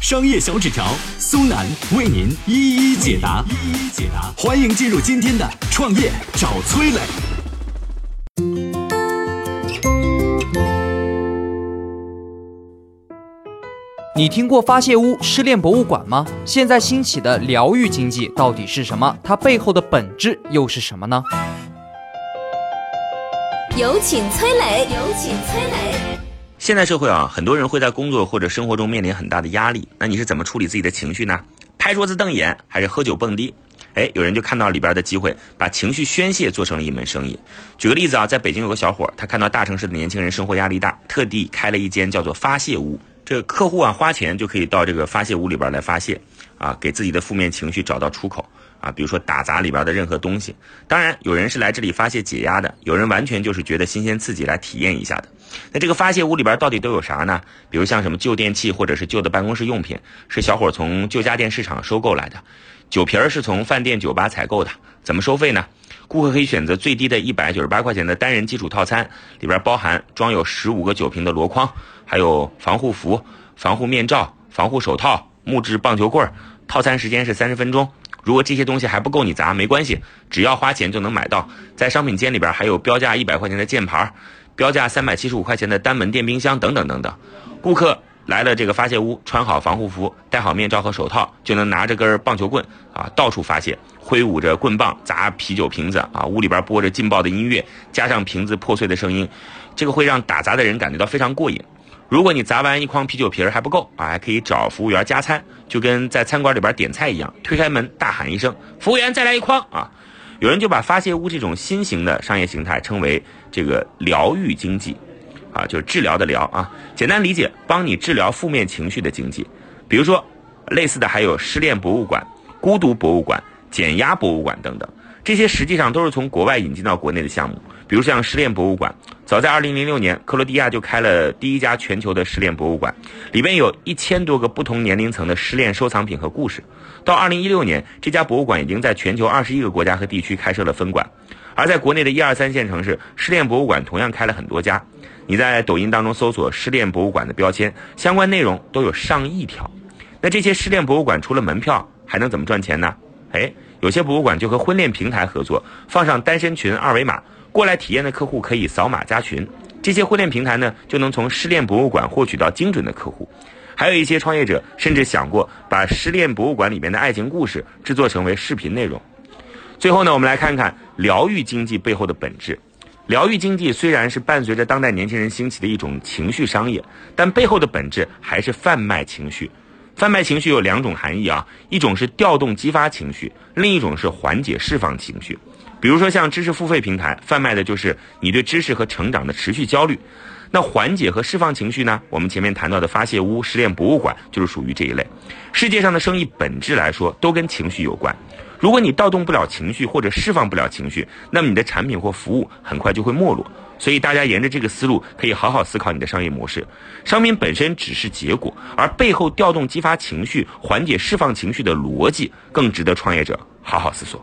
商业小纸条苏南为您一一解答，一一解答。欢迎进入今天的创业找崔磊。你听过发泄屋、失恋博物馆吗？现在兴起的疗愈经济到底是什么？它背后的本质又是什么呢？有请崔磊。有请崔磊。现代社会啊，很多人会在工作或者生活中面临很大的压力。那你是怎么处理自己的情绪呢？拍桌子瞪眼，还是喝酒蹦迪？哎，有人就看到里边的机会，把情绪宣泄做成了一门生意。举个例子啊，在北京有个小伙，他看到大城市的年轻人生活压力大，特地开了一间叫做发泄屋。这个客户啊，花钱就可以到这个发泄屋里边来发泄，啊，给自己的负面情绪找到出口。啊，比如说打砸里边的任何东西，当然有人是来这里发泄解压的，有人完全就是觉得新鲜刺激来体验一下的。那这个发泄屋里边到底都有啥呢？比如像什么旧电器或者是旧的办公室用品，是小伙从旧家电市场收购来的；酒瓶是从饭店酒吧采购的。怎么收费呢？顾客可以选择最低的一百九十八块钱的单人基础套餐，里边包含装有十五个酒瓶的箩筐，还有防护服、防护面罩、防护手套、木质棒球棍。套餐时间是三十分钟。如果这些东西还不够你砸，没关系，只要花钱就能买到。在商品间里边还有标价一百块钱的键盘，标价三百七十五块钱的单门电冰箱等等等等。顾客来了这个发泄屋，穿好防护服，戴好面罩和手套，就能拿着根棒球棍啊到处发泄，挥舞着棍棒砸啤酒瓶子啊。屋里边播着劲爆的音乐，加上瓶子破碎的声音，这个会让打砸的人感觉到非常过瘾。如果你砸完一筐啤酒瓶还不够啊，还可以找服务员加餐，就跟在餐馆里边点菜一样，推开门大喊一声“服务员，再来一筐”啊！有人就把发泄屋这种新型的商业形态称为这个疗愈经济，啊，就是治疗的疗啊。简单理解，帮你治疗负面情绪的经济。比如说，类似的还有失恋博物馆、孤独博物馆、减压博物馆等等，这些实际上都是从国外引进到国内的项目。比如像失恋博物馆。早在2006年，克罗地亚就开了第一家全球的失恋博物馆，里边有一千多个不同年龄层的失恋收藏品和故事。到2016年，这家博物馆已经在全球二十一个国家和地区开设了分馆。而在国内的一二三线城市，失恋博物馆同样开了很多家。你在抖音当中搜索“失恋博物馆”的标签，相关内容都有上亿条。那这些失恋博物馆除了门票，还能怎么赚钱呢？哎，有些博物馆就和婚恋平台合作，放上单身群二维码。过来体验的客户可以扫码加群，这些婚恋平台呢就能从失恋博物馆获取到精准的客户。还有一些创业者甚至想过把失恋博物馆里面的爱情故事制作成为视频内容。最后呢，我们来看看疗愈经济背后的本质。疗愈经济虽然是伴随着当代年轻人兴起的一种情绪商业，但背后的本质还是贩卖情绪。贩卖情绪有两种含义啊，一种是调动激发情绪，另一种是缓解释放情绪。比如说，像知识付费平台贩卖的就是你对知识和成长的持续焦虑。那缓解和释放情绪呢？我们前面谈到的发泄屋、失恋博物馆就是属于这一类。世界上的生意本质来说都跟情绪有关。如果你调动不了情绪或者释放不了情绪，那么你的产品或服务很快就会没落。所以大家沿着这个思路，可以好好思考你的商业模式。商品本身只是结果，而背后调动、激发情绪、缓解、释放情绪的逻辑，更值得创业者好好思索。